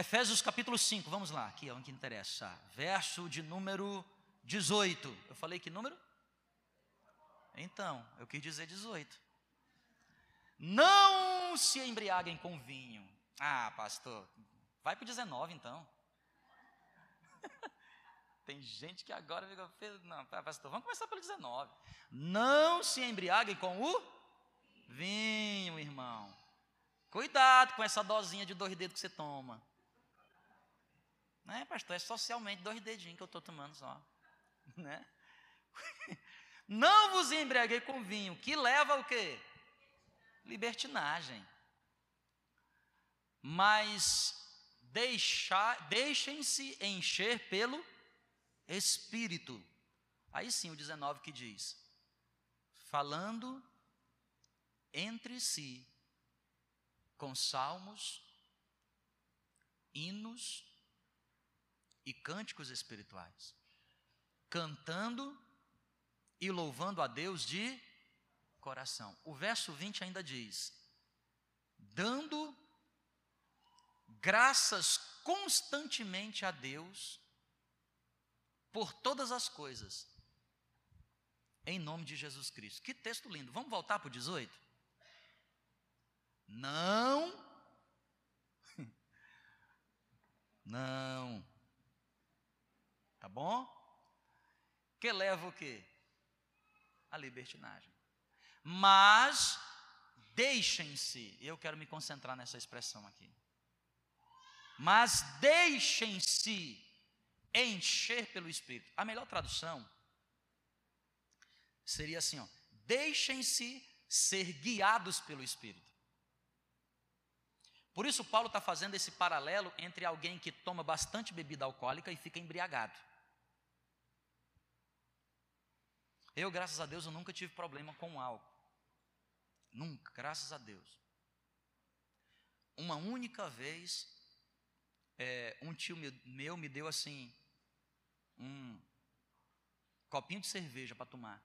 Efésios capítulo 5, vamos lá, aqui é o que interessa. Verso de número 18. Eu falei que número? Então, eu quis dizer 18. Não se embriaguem com vinho. Ah, pastor, vai para o 19 então. Tem gente que agora fica. Não, pastor, vamos começar pelo 19. Não se embriaguem com o vinho, irmão. Cuidado com essa dosinha de dois dedos que você toma. Não é, pastor? É socialmente dois dedinhos que eu estou tomando só. Né? Não vos embriaguei com vinho, que leva o quê? Libertinagem. Mas deixem-se encher pelo Espírito. Aí sim o 19 que diz: falando entre si com salmos, hinos e cânticos espirituais, cantando e louvando a Deus de coração. O verso 20 ainda diz: dando graças constantemente a Deus por todas as coisas, em nome de Jesus Cristo. Que texto lindo. Vamos voltar para o 18? Não. Não. Tá bom? Que leva o quê? A libertinagem. Mas deixem-se, eu quero me concentrar nessa expressão aqui. Mas deixem-se encher pelo Espírito. A melhor tradução seria assim, ó: deixem-se ser guiados pelo Espírito. Por isso, Paulo está fazendo esse paralelo entre alguém que toma bastante bebida alcoólica e fica embriagado. Eu, graças a Deus, eu nunca tive problema com álcool. Nunca, graças a Deus. Uma única vez, é, um tio meu me deu assim, um copinho de cerveja para tomar.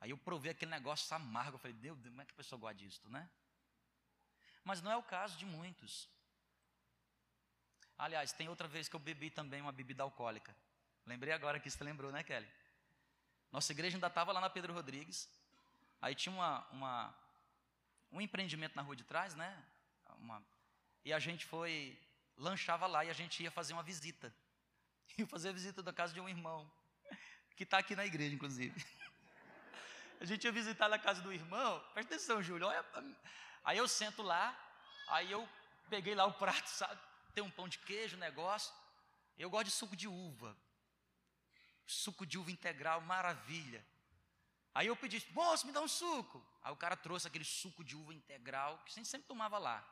Aí eu provei aquele negócio amargo. Eu falei, Deus, como é que a pessoa gosta disso, né? Mas não é o caso de muitos. Aliás, tem outra vez que eu bebi também uma bebida alcoólica. Lembrei agora que você lembrou, né, Kelly? Nossa igreja ainda estava lá na Pedro Rodrigues. Aí tinha uma, uma, um empreendimento na rua de trás, né? Uma, e a gente foi, lanchava lá e a gente ia fazer uma visita. Ia fazer a visita da casa de um irmão, que está aqui na igreja, inclusive. A gente ia visitar na casa do irmão, presta atenção, Júlio, olha, Aí eu sento lá, aí eu peguei lá o prato, sabe? Tem um pão de queijo, negócio. Eu gosto de suco de uva. Suco de uva integral, maravilha. Aí eu pedi, moço, me dá um suco. Aí o cara trouxe aquele suco de uva integral, que a gente sempre tomava lá.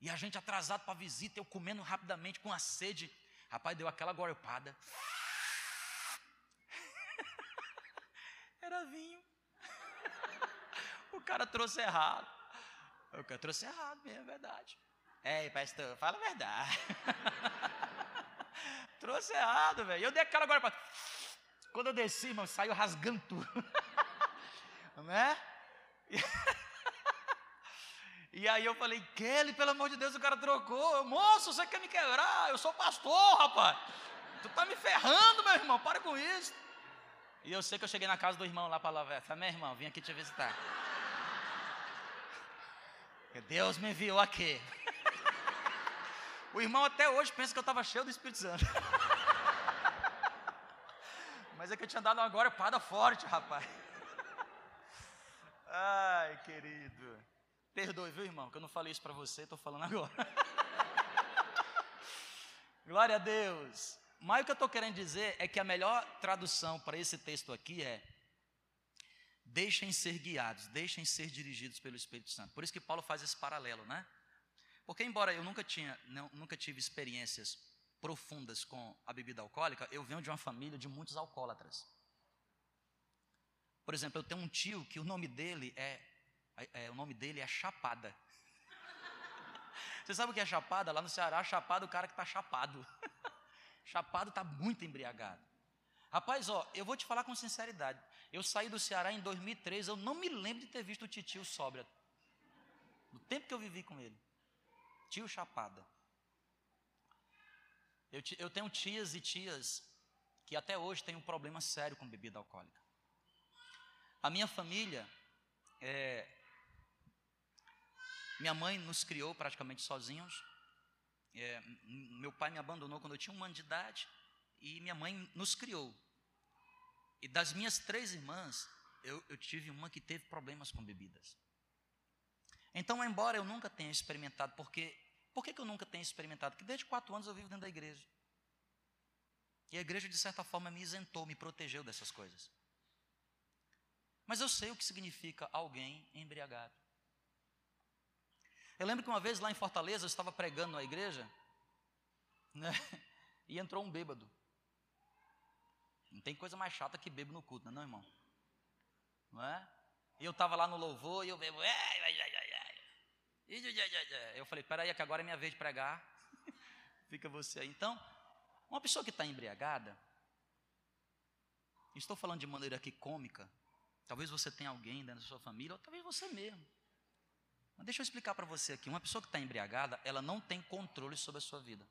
E a gente atrasado para a visita, eu comendo rapidamente com a sede. Rapaz, deu aquela gorpada. Era vinho. o cara trouxe errado. O eu trouxe errado mesmo, é verdade. É, pastor, fala a verdade. trouxe errado, velho. Eu dei aquela agora para. Quando eu desci, irmão, saiu rasgando tudo. né? E aí eu falei, Kelly, pelo amor de Deus, o cara trocou. Moço, você quer me quebrar? Eu sou pastor, rapaz. Tu tá me ferrando, meu irmão, para com isso. E eu sei que eu cheguei na casa do irmão lá para lavar. Falei, meu irmão, vim aqui te visitar. Deus me enviou aqui. O irmão até hoje pensa que eu estava cheio do Espírito Santo. Mas é que eu tinha dado uma gorepada forte, rapaz. Ai, querido. Perdoe, viu, irmão, que eu não falei isso para você, estou falando agora. Glória a Deus. Mas o que eu estou querendo dizer é que a melhor tradução para esse texto aqui é Deixem ser guiados, deixem ser dirigidos pelo Espírito Santo. Por isso que Paulo faz esse paralelo, né? Porque embora eu nunca tinha, não, nunca tive experiências profundas com a bebida alcoólica, eu venho de uma família de muitos alcoólatras. Por exemplo, eu tenho um tio que o nome dele é, é o nome dele é Chapada. Você sabe o que é chapada? Lá no Ceará, chapada é o cara que está chapado. chapado está muito embriagado. Rapaz, ó, eu vou te falar com sinceridade. Eu saí do Ceará em 2003, eu não me lembro de ter visto o titio sóbria. No tempo que eu vivi com ele. Tio Chapada. Eu, eu tenho tias e tias que até hoje têm um problema sério com bebida alcoólica. A minha família, é, minha mãe nos criou praticamente sozinhos. É, meu pai me abandonou quando eu tinha um ano de idade e minha mãe nos criou. E das minhas três irmãs, eu, eu tive uma que teve problemas com bebidas. Então, embora eu nunca tenha experimentado, porque por que, eu nunca tenho experimentado? Porque desde quatro anos eu vivo dentro da igreja. E a igreja, de certa forma, me isentou, me protegeu dessas coisas. Mas eu sei o que significa alguém embriagado. Eu lembro que uma vez lá em Fortaleza, eu estava pregando na igreja, né, e entrou um bêbado. Não tem coisa mais chata que bebo no culto, não, é, irmão? Não é? E eu estava lá no louvor e eu bebo. Eu falei, peraí, que agora é minha vez de pregar. Fica você aí. Então, uma pessoa que está embriagada, estou falando de maneira aqui cômica, talvez você tenha alguém dentro da sua família, ou talvez você mesmo. Mas deixa eu explicar para você aqui: uma pessoa que está embriagada, ela não tem controle sobre a sua vida.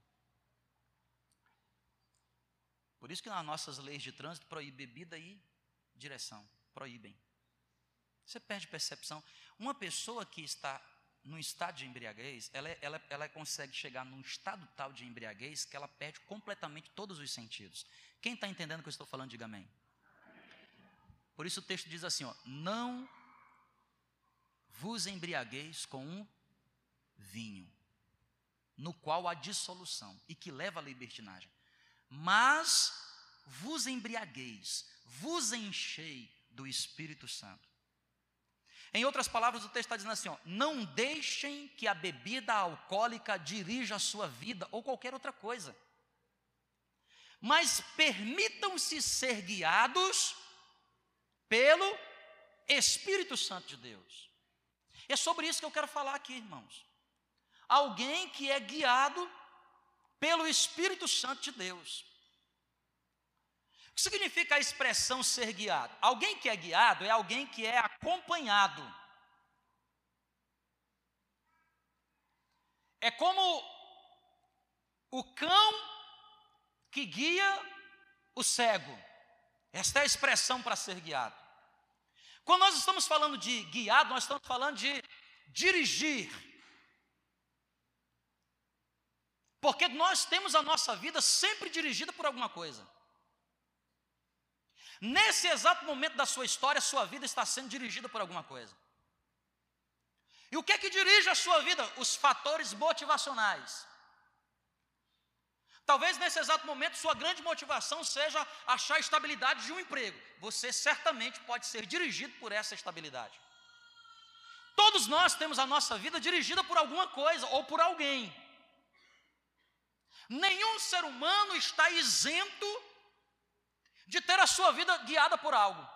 Por isso que nas nossas leis de trânsito proíbe bebida e direção. Proíbem. Você perde percepção. Uma pessoa que está num estado de embriaguez, ela, ela, ela consegue chegar num estado tal de embriaguez que ela perde completamente todos os sentidos. Quem está entendendo o que eu estou falando, diga amém. Por isso o texto diz assim: ó, não vos embriagueis com um vinho, no qual há dissolução e que leva à libertinagem, mas vos embriagueis, vos enchei do Espírito Santo. Em outras palavras, o texto está dizendo assim: ó, não deixem que a bebida alcoólica dirija a sua vida ou qualquer outra coisa, mas permitam-se ser guiados pelo Espírito Santo de Deus. É sobre isso que eu quero falar aqui, irmãos. Alguém que é guiado pelo Espírito Santo de Deus. O que significa a expressão ser guiado? Alguém que é guiado é alguém que é acompanhado. É como o cão que guia o cego. Esta é a expressão para ser guiado. Quando nós estamos falando de guiado, nós estamos falando de dirigir. Porque nós temos a nossa vida sempre dirigida por alguma coisa. Nesse exato momento da sua história, sua vida está sendo dirigida por alguma coisa. E o que é que dirige a sua vida? Os fatores motivacionais. Talvez nesse exato momento sua grande motivação seja achar estabilidade de um emprego. Você certamente pode ser dirigido por essa estabilidade. Todos nós temos a nossa vida dirigida por alguma coisa ou por alguém. Nenhum ser humano está isento de ter a sua vida guiada por algo.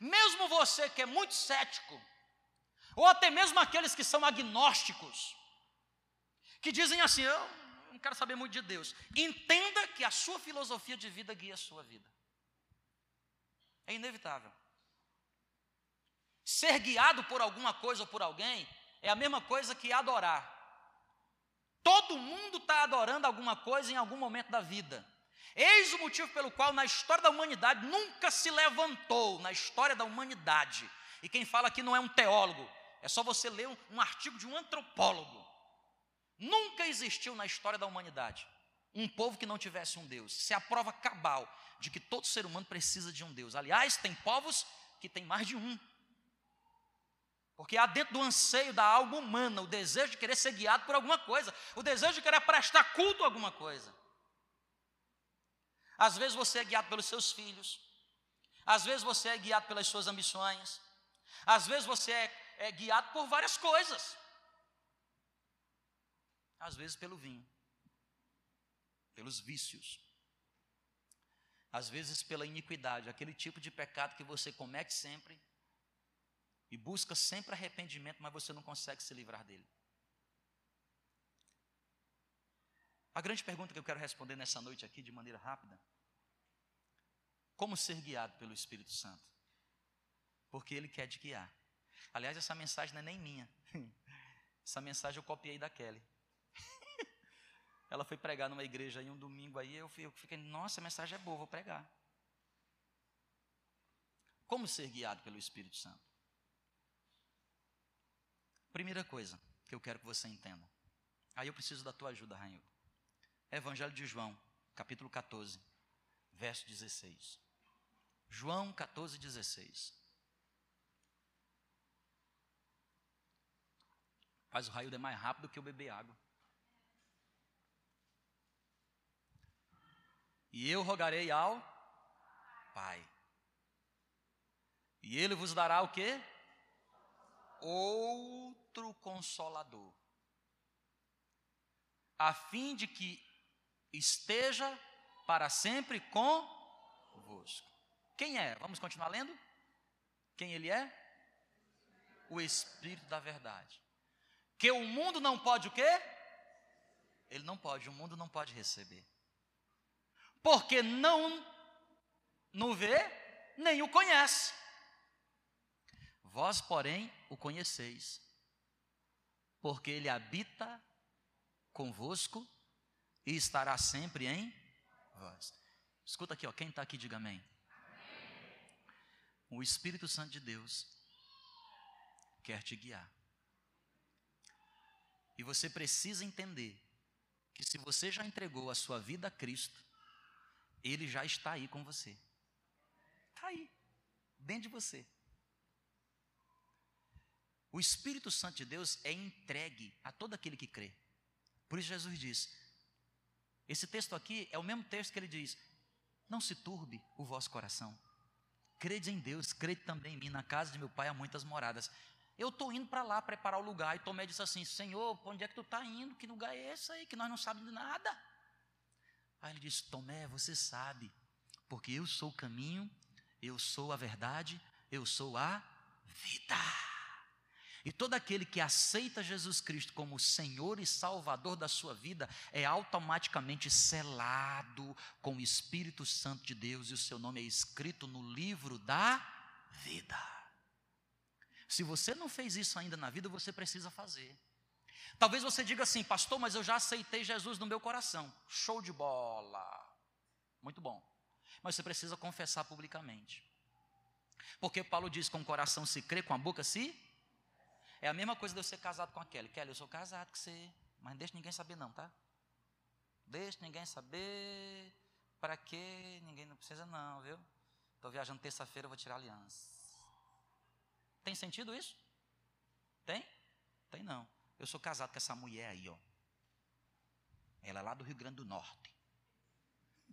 Mesmo você que é muito cético, ou até mesmo aqueles que são agnósticos, que dizem assim: eu não quero saber muito de Deus. Entenda que a sua filosofia de vida guia a sua vida. É inevitável. Ser guiado por alguma coisa ou por alguém é a mesma coisa que adorar. Todo mundo está adorando alguma coisa em algum momento da vida. Eis o motivo pelo qual na história da humanidade nunca se levantou, na história da humanidade. E quem fala aqui não é um teólogo, é só você ler um, um artigo de um antropólogo. Nunca existiu na história da humanidade um povo que não tivesse um Deus. Isso é a prova cabal de que todo ser humano precisa de um Deus. Aliás, tem povos que têm mais de um. Porque há dentro do anseio da alma humana o desejo de querer ser guiado por alguma coisa, o desejo de querer prestar culto a alguma coisa. Às vezes você é guiado pelos seus filhos, às vezes você é guiado pelas suas ambições, às vezes você é, é guiado por várias coisas, às vezes pelo vinho, pelos vícios, às vezes pela iniquidade, aquele tipo de pecado que você comete sempre e busca sempre arrependimento, mas você não consegue se livrar dele. A grande pergunta que eu quero responder nessa noite aqui, de maneira rápida: como ser guiado pelo Espírito Santo? Porque Ele quer te guiar. Aliás, essa mensagem não é nem minha. Essa mensagem eu copiei da Kelly. ela foi pregar numa igreja aí um domingo aí, eu fiquei, nossa, a mensagem é boa, vou pregar. Como ser guiado pelo Espírito Santo? Primeira coisa que eu quero que você entenda. Aí eu preciso da tua ajuda, Rainha. Evangelho de João, capítulo 14, verso 16. João 14, 16. Faz o raio de mais rápido que eu beber água. E eu rogarei ao Pai. E ele vos dará o quê? Outro consolador. A fim de que esteja para sempre convosco. Quem é? Vamos continuar lendo? Quem ele é? O Espírito da verdade. Que o mundo não pode o quê? Ele não pode, o mundo não pode receber. Porque não no vê, nem o conhece. Vós, porém, o conheceis, porque ele habita convosco e estará sempre em vós. Escuta aqui, ó, quem está aqui, diga amém. amém. O Espírito Santo de Deus quer te guiar. E você precisa entender que se você já entregou a sua vida a Cristo, Ele já está aí com você. Está aí, dentro de você. O Espírito Santo de Deus é entregue a todo aquele que crê. Por isso Jesus diz: esse texto aqui é o mesmo texto que ele diz: Não se turbe o vosso coração. Crede em Deus, crede também em mim. Na casa de meu pai há muitas moradas. Eu estou indo para lá preparar o lugar. E Tomé disse assim: Senhor, para onde é que tu está indo? Que lugar é esse aí? Que nós não sabemos de nada. Aí ele disse: Tomé, você sabe, porque eu sou o caminho, eu sou a verdade, eu sou a vida. E todo aquele que aceita Jesus Cristo como Senhor e Salvador da sua vida é automaticamente selado com o Espírito Santo de Deus e o seu nome é escrito no livro da vida. Se você não fez isso ainda na vida, você precisa fazer. Talvez você diga assim, pastor, mas eu já aceitei Jesus no meu coração. Show de bola. Muito bom. Mas você precisa confessar publicamente. Porque Paulo diz: com o coração se crê, com a boca se é a mesma coisa de eu ser casado com a Kelly. Kelly, eu sou casado com você, mas não deixa ninguém saber não, tá? Deixa ninguém saber. Para quê? Ninguém não precisa não, viu? Estou viajando terça-feira, vou tirar aliança. Tem sentido isso? Tem? Tem não. Eu sou casado com essa mulher aí, ó. Ela é lá do Rio Grande do Norte.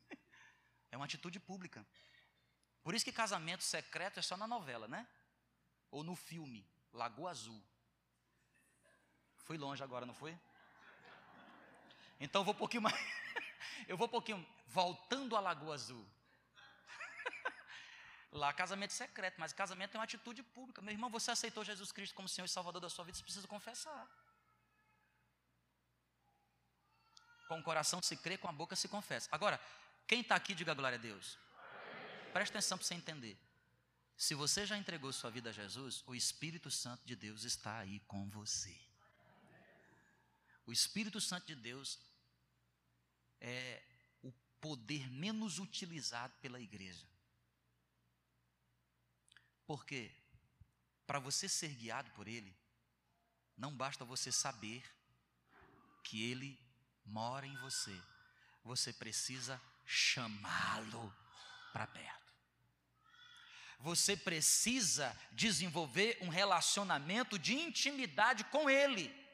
É uma atitude pública. Por isso que casamento secreto é só na novela, né? Ou no filme, Lagoa Azul. Fui longe agora, não foi? Então eu vou um pouquinho mais. eu vou um pouquinho. Voltando à Lagoa Azul. Lá, casamento secreto, mas casamento é uma atitude pública. Meu irmão, você aceitou Jesus Cristo como Senhor e Salvador da sua vida, você precisa confessar. Com o coração se crê, com a boca se confessa. Agora, quem está aqui, diga glória a Deus. Presta atenção para você entender. Se você já entregou sua vida a Jesus, o Espírito Santo de Deus está aí com você. O Espírito Santo de Deus é o poder menos utilizado pela igreja. Porque para você ser guiado por ele, não basta você saber que ele mora em você. Você precisa chamá-lo para perto. Você precisa desenvolver um relacionamento de intimidade com ele.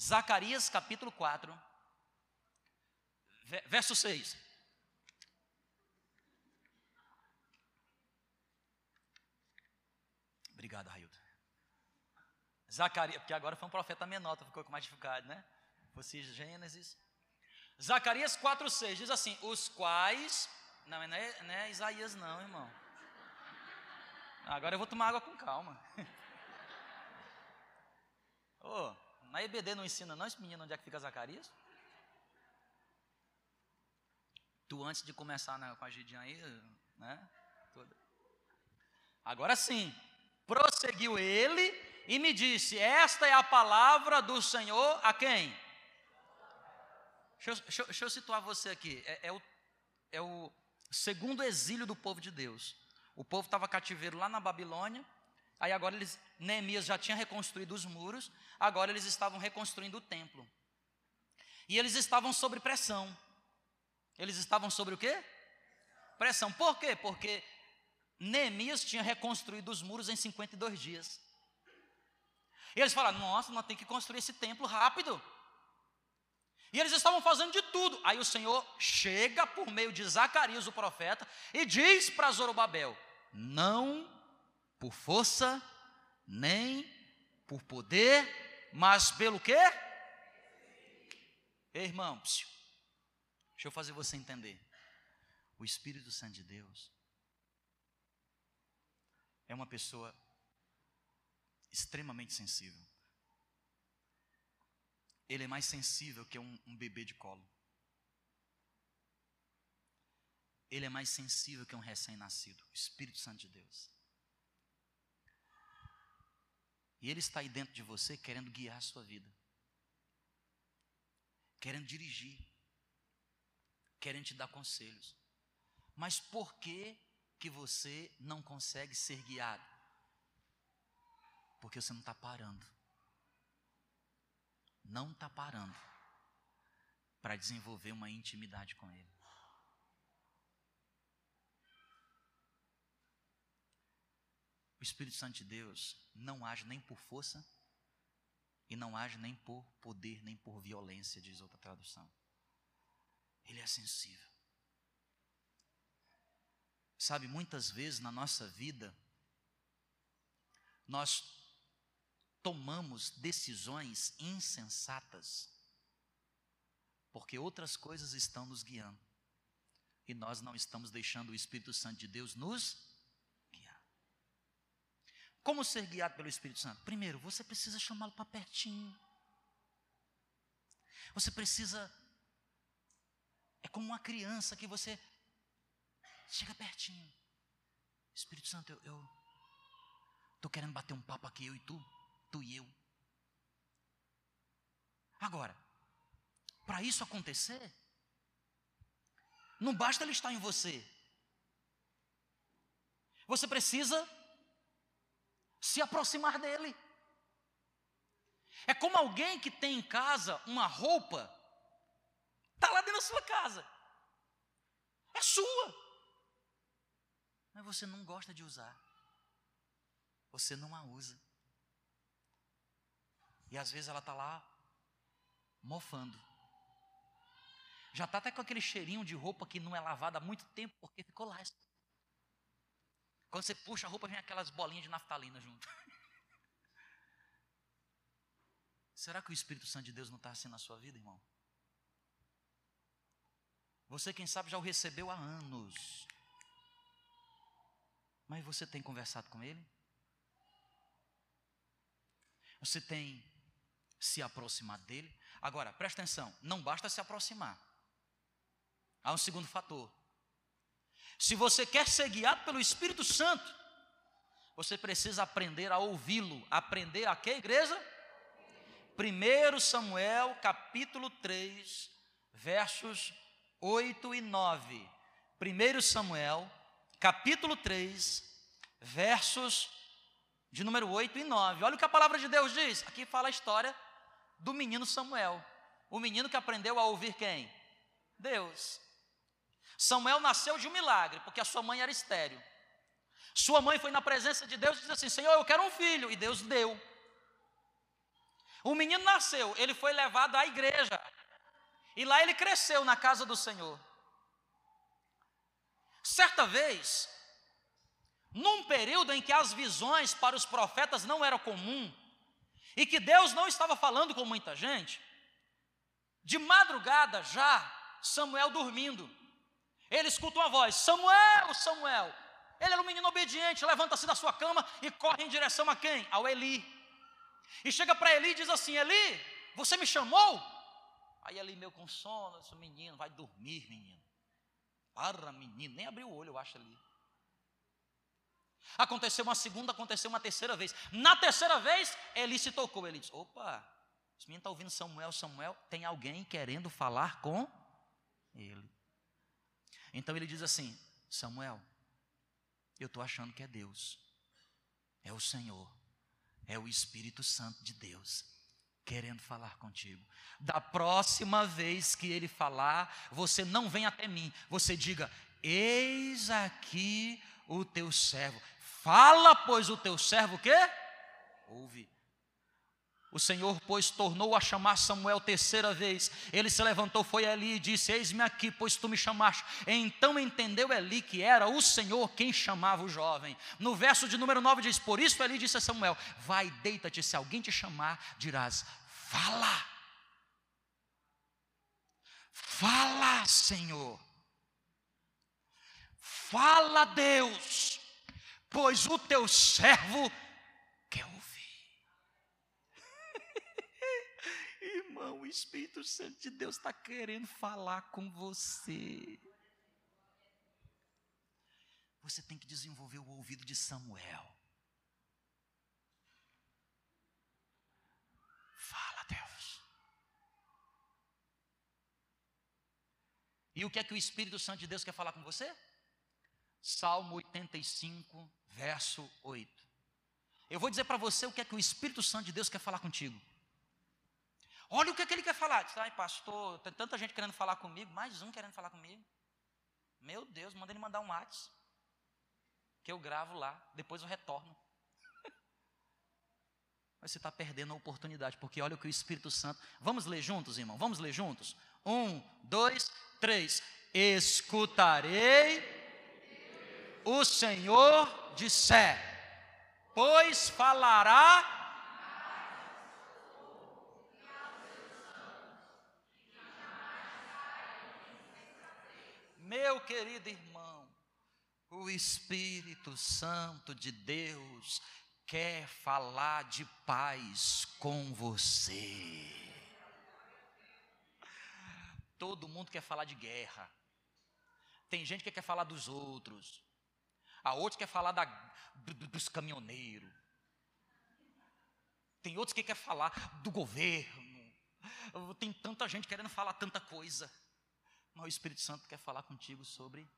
Zacarias capítulo 4, verso 6. Obrigado, Railton. Zacarias, porque agora foi um profeta menor, ficou com mais dificuldade, né? Fosse Gênesis. Zacarias 4,6 diz assim: Os quais. Não, não é, não é Isaías, não, irmão. Agora eu vou tomar água com calma. oh, na EBD não ensina não esse menino onde é que fica Zacarias? Tu antes de começar com a Gidinha aí, né? Toda. Agora sim, prosseguiu ele e me disse: Esta é a palavra do Senhor a quem? Deixa eu, deixa eu, deixa eu situar você aqui. É, é, o, é o segundo exílio do povo de Deus. O povo estava cativeiro lá na Babilônia. Aí agora eles, Neemias já tinha reconstruído os muros. Agora eles estavam reconstruindo o templo. E eles estavam sob pressão. Eles estavam sobre o quê? Pressão. Por quê? Porque Neemias tinha reconstruído os muros em 52 dias. E eles falaram: Nossa, nós temos que construir esse templo rápido. E eles estavam fazendo de tudo. Aí o Senhor chega por meio de Zacarias, o profeta, e diz para Zorobabel: Não por força, nem por poder, mas pelo quê? Ei, irmão, deixa eu fazer você entender. O Espírito Santo de Deus é uma pessoa extremamente sensível. Ele é mais sensível que um, um bebê de colo. Ele é mais sensível que um recém-nascido. O Espírito Santo de Deus. E Ele está aí dentro de você querendo guiar a sua vida. Querendo dirigir. Querendo te dar conselhos. Mas por que que você não consegue ser guiado? Porque você não está parando não está parando para desenvolver uma intimidade com Ele. O Espírito Santo de Deus não age nem por força e não age nem por poder, nem por violência, diz outra tradução. Ele é sensível. Sabe, muitas vezes na nossa vida, nós tomamos decisões insensatas, porque outras coisas estão nos guiando, e nós não estamos deixando o Espírito Santo de Deus nos. Como ser guiado pelo Espírito Santo? Primeiro, você precisa chamá-lo para pertinho. Você precisa. É como uma criança que você chega pertinho. Espírito Santo, eu estou querendo bater um papo aqui, eu e tu tu e eu. Agora, para isso acontecer, não basta ele estar em você. Você precisa se aproximar dele. É como alguém que tem em casa uma roupa, está lá dentro da sua casa, é sua, mas você não gosta de usar, você não a usa. E às vezes ela está lá mofando. Já está até com aquele cheirinho de roupa que não é lavada há muito tempo, porque ficou lá. Quando você puxa a roupa, vem aquelas bolinhas de naftalina junto. Será que o Espírito Santo de Deus não está assim na sua vida, irmão? Você, quem sabe, já o recebeu há anos. Mas você tem conversado com ele? Você tem se aproximar dele. Agora, presta atenção, não basta se aproximar. Há um segundo fator. Se você quer ser guiado pelo Espírito Santo, você precisa aprender a ouvi-lo. Aprender a que, igreja? 1 Samuel, capítulo 3, versos 8 e 9. 1 Samuel, capítulo 3, versos de número 8 e 9. Olha o que a palavra de Deus diz. Aqui fala a história do menino Samuel. O menino que aprendeu a ouvir quem? Deus. Samuel nasceu de um milagre, porque a sua mãe era estéreo. Sua mãe foi na presença de Deus e disse assim: Senhor, eu quero um filho. E Deus deu. O menino nasceu, ele foi levado à igreja. E lá ele cresceu na casa do Senhor. Certa vez, num período em que as visões para os profetas não eram comum, e que Deus não estava falando com muita gente, de madrugada já, Samuel dormindo, ele escuta uma voz: Samuel, Samuel. Ele era um menino obediente, levanta-se da sua cama e corre em direção a quem? Ao Eli. E chega para Eli e diz assim: Eli, você me chamou? Aí Eli, meu com sono, disse, menino, vai dormir, menino. Para, menino, nem abriu o olho, eu acho ali. Aconteceu uma segunda, aconteceu uma terceira vez. Na terceira vez, Eli se tocou. Ele disse: opa, Esse menino está ouvindo Samuel, Samuel, tem alguém querendo falar com ele. Então ele diz assim: Samuel, eu estou achando que é Deus, é o Senhor, é o Espírito Santo de Deus querendo falar contigo. Da próxima vez que ele falar, você não vem até mim, você diga: Eis aqui o teu servo. Fala, pois, o teu servo que ouve. O Senhor, pois, tornou a chamar Samuel terceira vez. Ele se levantou, foi ali e disse: Eis-me aqui, pois tu me chamaste. Então entendeu Eli que era o Senhor quem chamava o jovem. No verso de número 9 diz: Por isso Eli disse a Samuel: Vai, deita-te, se alguém te chamar, dirás: Fala. Fala, Senhor. Fala, Deus, pois o teu servo quer Irmão, o Espírito Santo de Deus está querendo falar com você. Você tem que desenvolver o ouvido de Samuel. Fala, Deus. E o que é que o Espírito Santo de Deus quer falar com você? Salmo 85, verso 8. Eu vou dizer para você o que é que o Espírito Santo de Deus quer falar contigo. Olha o que, é que ele quer falar. Diz, ai, pastor, tem tanta gente querendo falar comigo, mais um querendo falar comigo. Meu Deus, manda ele mandar um WhatsApp. Que eu gravo lá, depois eu retorno. Mas você está perdendo a oportunidade, porque olha o que o Espírito Santo. Vamos ler juntos, irmão? Vamos ler juntos? Um, dois, três. Escutarei o Senhor disser, pois falará Meu querido irmão, o Espírito Santo de Deus quer falar de paz com você. Todo mundo quer falar de guerra. Tem gente que quer falar dos outros. A outra quer falar da, do, dos caminhoneiros. Tem outros que quer falar do governo. Tem tanta gente querendo falar tanta coisa. Mas o Espírito Santo quer falar contigo sobre.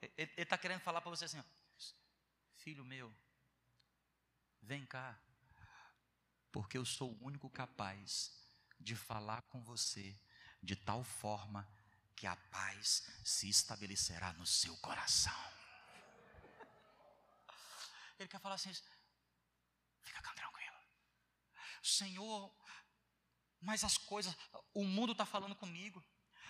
Ele está querendo falar para você assim: ó, Filho meu, vem cá, porque eu sou o único capaz de falar com você de tal forma que a paz se estabelecerá no seu coração. Ele quer falar assim: fica tranquilo. Senhor mas as coisas, o mundo está falando comigo,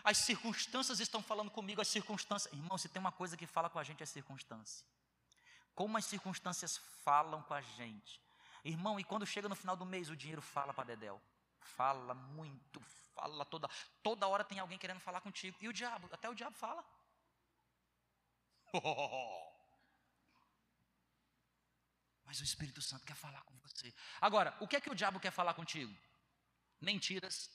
as circunstâncias estão falando comigo, as circunstâncias. Irmão, se tem uma coisa que fala com a gente é circunstância. Como as circunstâncias falam com a gente. Irmão, e quando chega no final do mês, o dinheiro fala para Dedéu. Fala muito, fala toda. Toda hora tem alguém querendo falar contigo. E o diabo, até o diabo fala. Mas o Espírito Santo quer falar com você. Agora, o que é que o diabo quer falar contigo? Mentiras.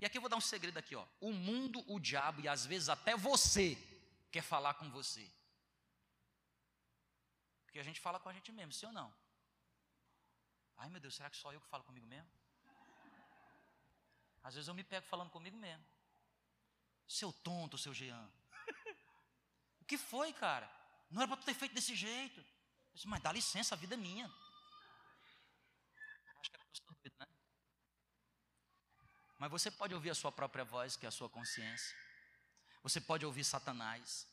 E aqui eu vou dar um segredo aqui, ó. O mundo, o diabo e às vezes até você quer falar com você. Porque a gente fala com a gente mesmo, sim ou não? Ai meu Deus, será que só eu que falo comigo mesmo? Às vezes eu me pego falando comigo mesmo. Seu tonto, seu Jean. o que foi, cara? Não era para tu ter feito desse jeito. disse, mas dá licença, a vida é minha. Né? Mas você pode ouvir a sua própria voz, que é a sua consciência. Você pode ouvir Satanás.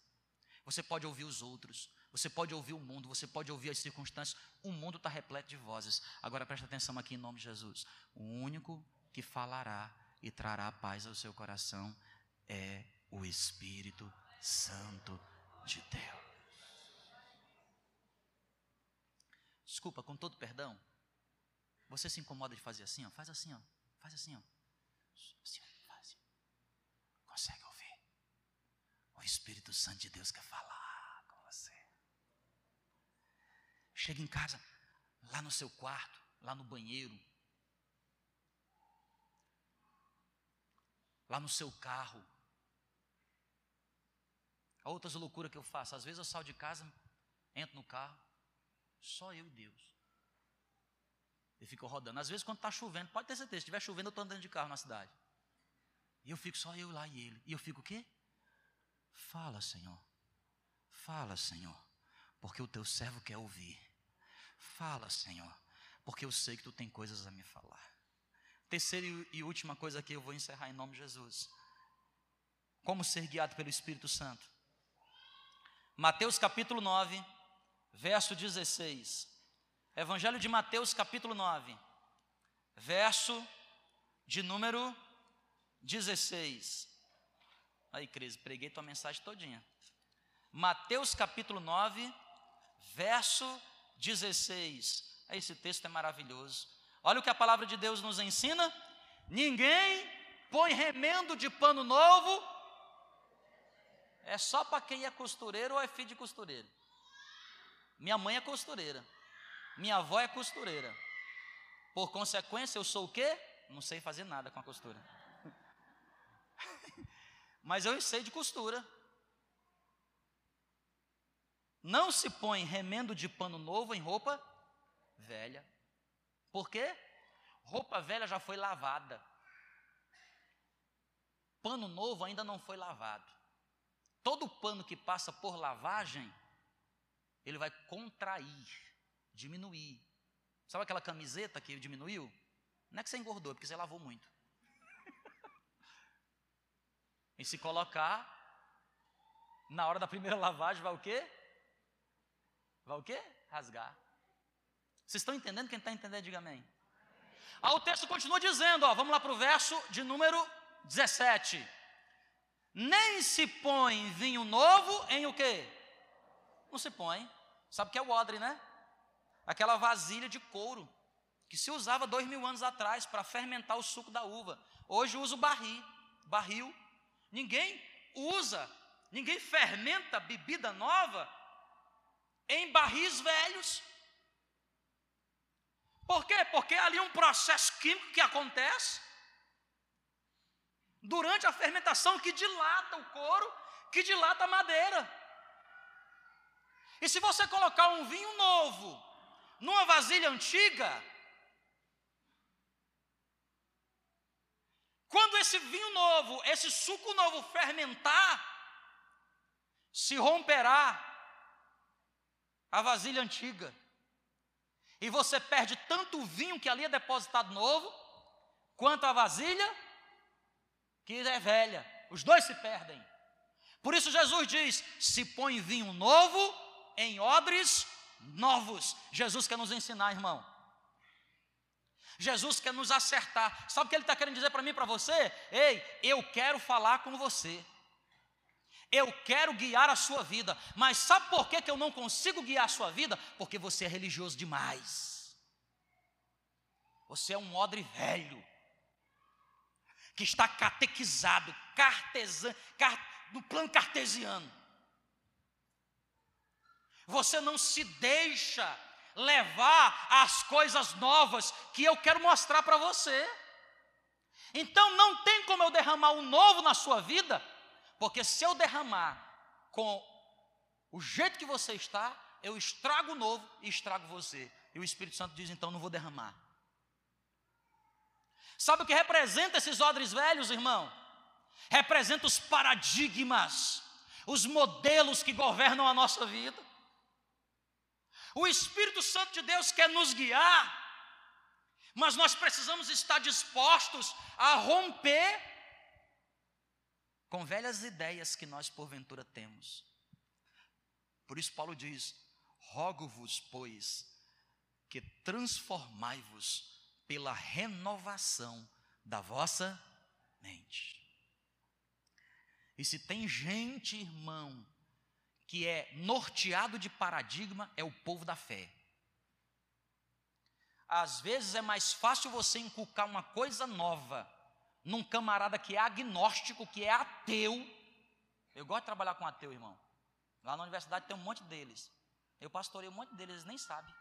Você pode ouvir os outros. Você pode ouvir o mundo. Você pode ouvir as circunstâncias. O mundo está repleto de vozes. Agora preste atenção aqui em nome de Jesus. O único que falará e trará paz ao seu coração é o Espírito Santo de Deus. Desculpa, com todo perdão, você se incomoda de fazer assim, ó? Faz assim, ó. Faz assim, ó. Assim, assim. Consegue ouvir? O Espírito Santo de Deus quer falar com você. Chega em casa, lá no seu quarto, lá no banheiro, lá no seu carro. Há outras loucuras que eu faço. Às vezes eu saio de casa, entro no carro, só eu e Deus. E ficou rodando. Às vezes, quando está chovendo, pode ter certeza, se estiver chovendo, eu estou andando de carro na cidade. E eu fico só eu lá e ele. E eu fico o quê? Fala, Senhor. Fala, Senhor. Porque o teu servo quer ouvir. Fala, Senhor. Porque eu sei que tu tem coisas a me falar. Terceira e última coisa que eu vou encerrar em nome de Jesus. Como ser guiado pelo Espírito Santo. Mateus capítulo 9, verso 16. Evangelho de Mateus capítulo 9, verso de número 16. Aí, Cris, preguei tua mensagem todinha. Mateus capítulo 9, verso 16. Esse texto é maravilhoso. Olha o que a palavra de Deus nos ensina. Ninguém põe remendo de pano novo. É só para quem é costureiro ou é filho de costureiro. Minha mãe é costureira. Minha avó é costureira. Por consequência, eu sou o quê? Não sei fazer nada com a costura. Mas eu sei de costura. Não se põe remendo de pano novo em roupa velha. Por quê? Roupa velha já foi lavada. Pano novo ainda não foi lavado. Todo pano que passa por lavagem, ele vai contrair, diminuir. Sabe aquela camiseta que diminuiu? Não é que você engordou, é porque você lavou muito. E se colocar, na hora da primeira lavagem, vai o quê? Vai o quê? Rasgar. Vocês estão entendendo? Quem está entendendo, diga amém. Ah, o texto continua dizendo, ó, vamos lá para o verso de número 17. Nem se põe vinho novo em o quê? Não se põe. Sabe o que é o odre, né? Aquela vasilha de couro que se usava dois mil anos atrás para fermentar o suco da uva. Hoje usa o barril, barril Ninguém usa, ninguém fermenta bebida nova em barris velhos. Por quê? Porque ali um processo químico que acontece durante a fermentação que dilata o couro, que dilata a madeira. E se você colocar um vinho novo numa vasilha antiga, Quando esse vinho novo, esse suco novo fermentar, se romperá a vasilha antiga. E você perde tanto o vinho que ali é depositado novo, quanto a vasilha que é velha. Os dois se perdem. Por isso Jesus diz: se põe vinho novo em odres novos. Jesus quer nos ensinar, irmão. Jesus quer nos acertar. Sabe o que ele está querendo dizer para mim e para você? Ei, eu quero falar com você. Eu quero guiar a sua vida. Mas sabe por que, que eu não consigo guiar a sua vida? Porque você é religioso demais. Você é um odre velho. Que está catequizado, cartesan, car, no plano cartesiano. Você não se deixa levar as coisas novas que eu quero mostrar para você. Então não tem como eu derramar o novo na sua vida, porque se eu derramar com o jeito que você está, eu estrago o novo e estrago você. E o Espírito Santo diz: então não vou derramar. Sabe o que representa esses odres velhos, irmão? Representa os paradigmas, os modelos que governam a nossa vida. O Espírito Santo de Deus quer nos guiar, mas nós precisamos estar dispostos a romper com velhas ideias que nós porventura temos. Por isso, Paulo diz: Rogo-vos, pois, que transformai-vos pela renovação da vossa mente. E se tem gente, irmão, que é norteado de paradigma é o povo da fé. Às vezes é mais fácil você inculcar uma coisa nova num camarada que é agnóstico, que é ateu. Eu gosto de trabalhar com ateu, irmão. Lá na universidade tem um monte deles. Eu pastorei um monte deles, eles nem sabem.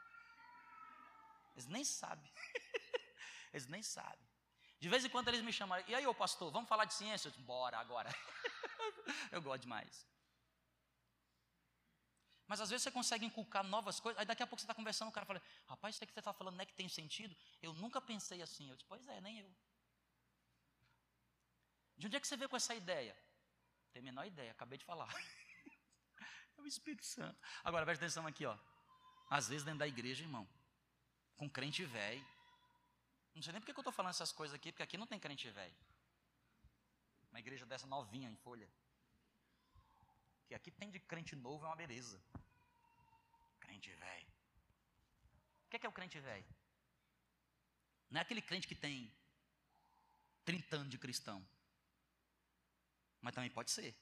Eles nem sabem. eles nem sabem. De vez em quando eles me chamam, e aí, ô pastor, vamos falar de ciência? Eu disse, bora agora. eu gosto demais. Mas às vezes você consegue inculcar novas coisas, aí daqui a pouco você está conversando, o cara fala, rapaz, isso que você está falando não é que tem sentido? Eu nunca pensei assim. Eu disse, pois é, nem eu. De onde é que você veio com essa ideia? Tem a menor ideia, acabei de falar. é o Espírito Santo. Agora, presta atenção aqui, ó. Às vezes dentro da igreja, irmão, com crente velho. Não sei nem porque eu estou falando essas coisas aqui, porque aqui não tem crente velho. Uma igreja dessa novinha em folha. Que aqui tem de crente novo é uma beleza. Crente velho. O que é, que é o crente velho? Não é aquele crente que tem 30 anos de cristão. Mas também pode ser.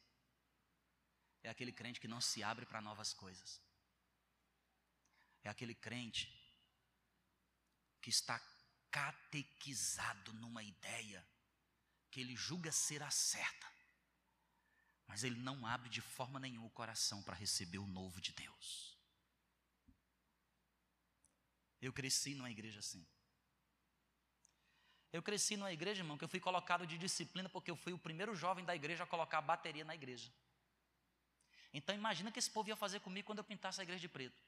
É aquele crente que não se abre para novas coisas. É aquele crente que está catequizado numa ideia que ele julga ser a certa, mas ele não abre de forma nenhuma o coração para receber o novo de Deus. Eu cresci numa igreja assim. Eu cresci numa igreja, irmão, que eu fui colocado de disciplina porque eu fui o primeiro jovem da igreja a colocar a bateria na igreja. Então imagina que esse povo ia fazer comigo quando eu pintasse a igreja de preto.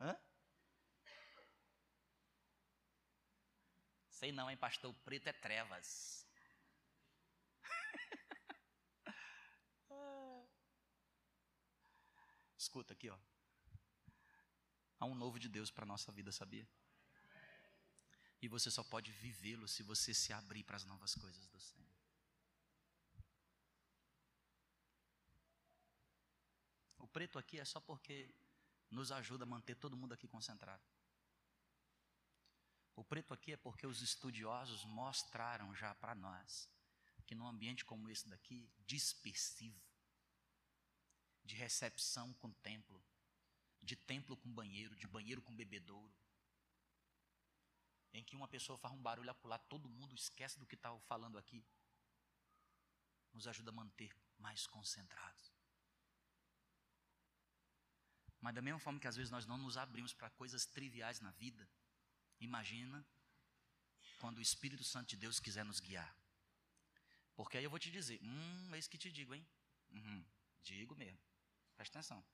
Hã? Sei não, hein, pastor? O preto é trevas. Escuta aqui, ó. Há um novo de Deus para a nossa vida, sabia? E você só pode vivê-lo se você se abrir para as novas coisas do Senhor. O preto aqui é só porque nos ajuda a manter todo mundo aqui concentrado. O preto aqui é porque os estudiosos mostraram já para nós que num ambiente como esse daqui, dispersivo, de recepção com templo, de templo com banheiro, de banheiro com bebedouro, em que uma pessoa faz um barulho a pular, todo mundo esquece do que está falando aqui, nos ajuda a manter mais concentrados. Mas da mesma forma que às vezes nós não nos abrimos para coisas triviais na vida, imagina quando o Espírito Santo de Deus quiser nos guiar. Porque aí eu vou te dizer, hum, é isso que te digo, hein? Uhum, digo mesmo. Presta atenção.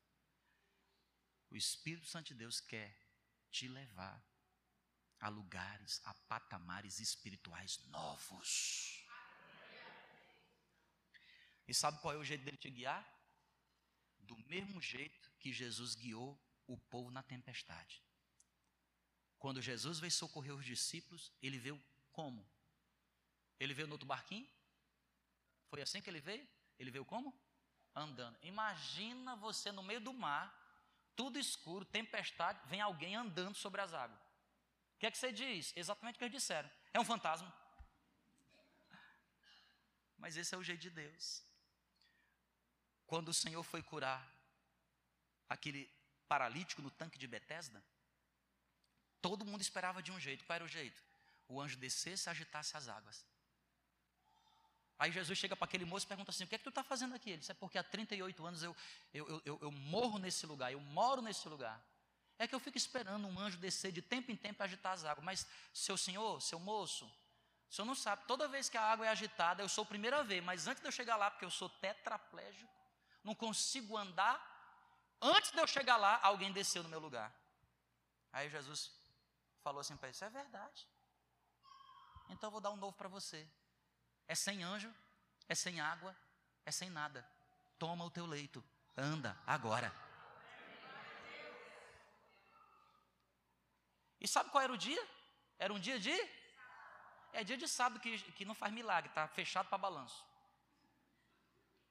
O Espírito Santo de Deus quer te levar a lugares, a patamares espirituais novos. E sabe qual é o jeito dele te guiar? Do mesmo jeito que Jesus guiou o povo na tempestade. Quando Jesus veio socorrer os discípulos, ele veio como? Ele veio no outro barquinho? Foi assim que ele veio? Ele veio como? Andando. Imagina você no meio do mar, tudo escuro, tempestade, vem alguém andando sobre as águas. O que é que você diz? Exatamente o que eles disseram. É um fantasma. Mas esse é o jeito de Deus. Quando o Senhor foi curar aquele paralítico no tanque de Betesda, todo mundo esperava de um jeito. Qual era o jeito? O anjo descesse e agitasse as águas. Aí Jesus chega para aquele moço e pergunta assim: O que é que tu está fazendo aqui? Ele disse: É porque há 38 anos eu, eu, eu, eu morro nesse lugar, eu moro nesse lugar. É que eu fico esperando um anjo descer de tempo em tempo para agitar as águas. Mas, seu senhor, seu moço, o senhor não sabe, toda vez que a água é agitada, eu sou o primeiro a ver, mas antes de eu chegar lá, porque eu sou tetraplégico, não consigo andar, antes de eu chegar lá, alguém desceu no meu lugar. Aí Jesus falou assim para ele: Isso é verdade. Então eu vou dar um novo para você. É sem anjo, é sem água, é sem nada. Toma o teu leito, anda agora. E sabe qual era o dia? Era um dia de? É dia de sábado que, que não faz milagre, está fechado para balanço.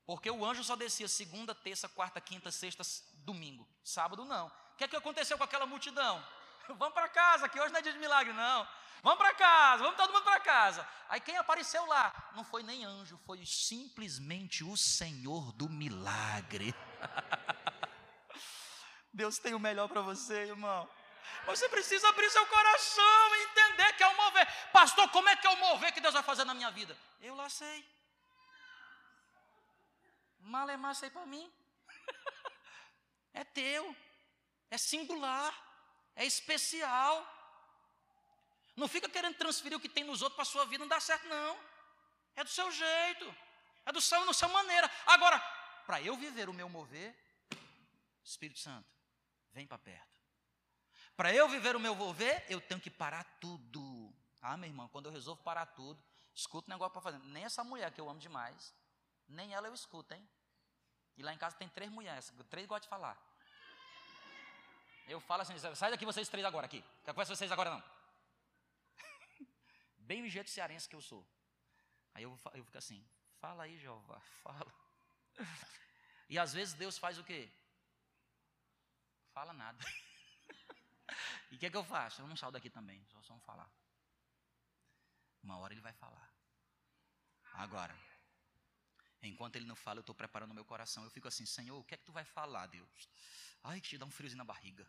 Porque o anjo só descia segunda, terça, quarta, quinta, sexta, domingo. Sábado não. O que é que aconteceu com aquela multidão? vamos para casa, que hoje não é dia de milagre, não. Vamos para casa, vamos todo mundo para casa. Aí quem apareceu lá? Não foi nem anjo, foi simplesmente o Senhor do milagre. Deus tem o melhor para você, irmão. Você precisa abrir seu coração e entender que é o mover. Pastor, como é que é o mover que Deus vai fazer na minha vida? Eu lá sei. Malemar sei para mim. é teu. É singular. É especial. Não fica querendo transferir o que tem nos outros para a sua vida, não dá certo, não. É do seu jeito. É do seu, da sua maneira. Agora, para eu viver o meu mover, Espírito Santo, vem para perto. Para eu viver o meu mover, eu tenho que parar tudo. Ah, meu irmão, quando eu resolvo parar tudo, escuto um negócio para fazer. Nem essa mulher que eu amo demais, nem ela eu escuto, hein? E lá em casa tem três mulheres, três gostam de falar. Eu falo assim, sai daqui vocês três agora aqui. Quer conversa vocês agora não. Bem o jeito cearense que eu sou. Aí eu, eu fico assim, fala aí, Jeová, fala. E às vezes Deus faz o quê? Fala nada. e o que, é que eu faço? Eu não saio daqui também, só só falar. Uma hora ele vai falar. Agora, enquanto ele não fala, eu estou preparando o meu coração. Eu fico assim, Senhor, o que é que tu vai falar, Deus? Ai, que te dá um friozinho na barriga.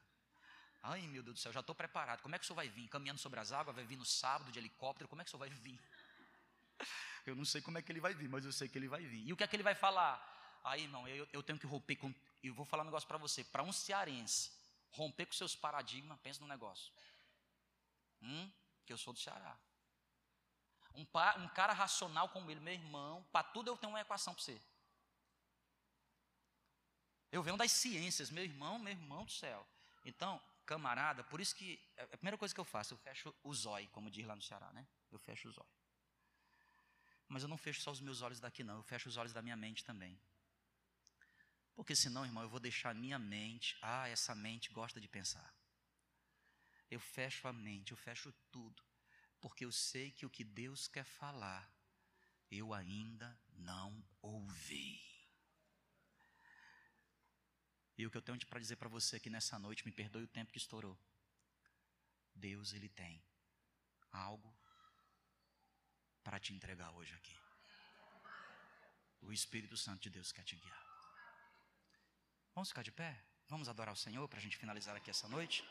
Ai, meu Deus do céu, já estou preparado. Como é que o senhor vai vir? Caminhando sobre as águas? Vai vir no sábado de helicóptero? Como é que o senhor vai vir? Eu não sei como é que ele vai vir, mas eu sei que ele vai vir. E o que é que ele vai falar? Aí, irmão, eu, eu tenho que romper com. Eu vou falar um negócio para você. Para um cearense, romper com seus paradigmas, pensa no negócio. Hum? Que eu sou do Ceará. Um, um cara racional como ele, meu irmão, para tudo eu tenho uma equação para você. Eu venho das ciências, meu irmão, meu irmão do céu. Então, camarada, por isso que é, a primeira coisa que eu faço, eu fecho o zóio, como diz lá no Ceará, né? Eu fecho o zóio. Mas eu não fecho só os meus olhos daqui, não, eu fecho os olhos da minha mente também. Porque senão, irmão, eu vou deixar a minha mente, ah, essa mente gosta de pensar. Eu fecho a mente, eu fecho tudo, porque eu sei que o que Deus quer falar, eu ainda não ouvi. E o que eu tenho para dizer para você aqui nessa noite, me perdoe o tempo que estourou. Deus, Ele tem algo para te entregar hoje aqui. O Espírito Santo de Deus quer te guiar. Vamos ficar de pé? Vamos adorar o Senhor para a gente finalizar aqui essa noite?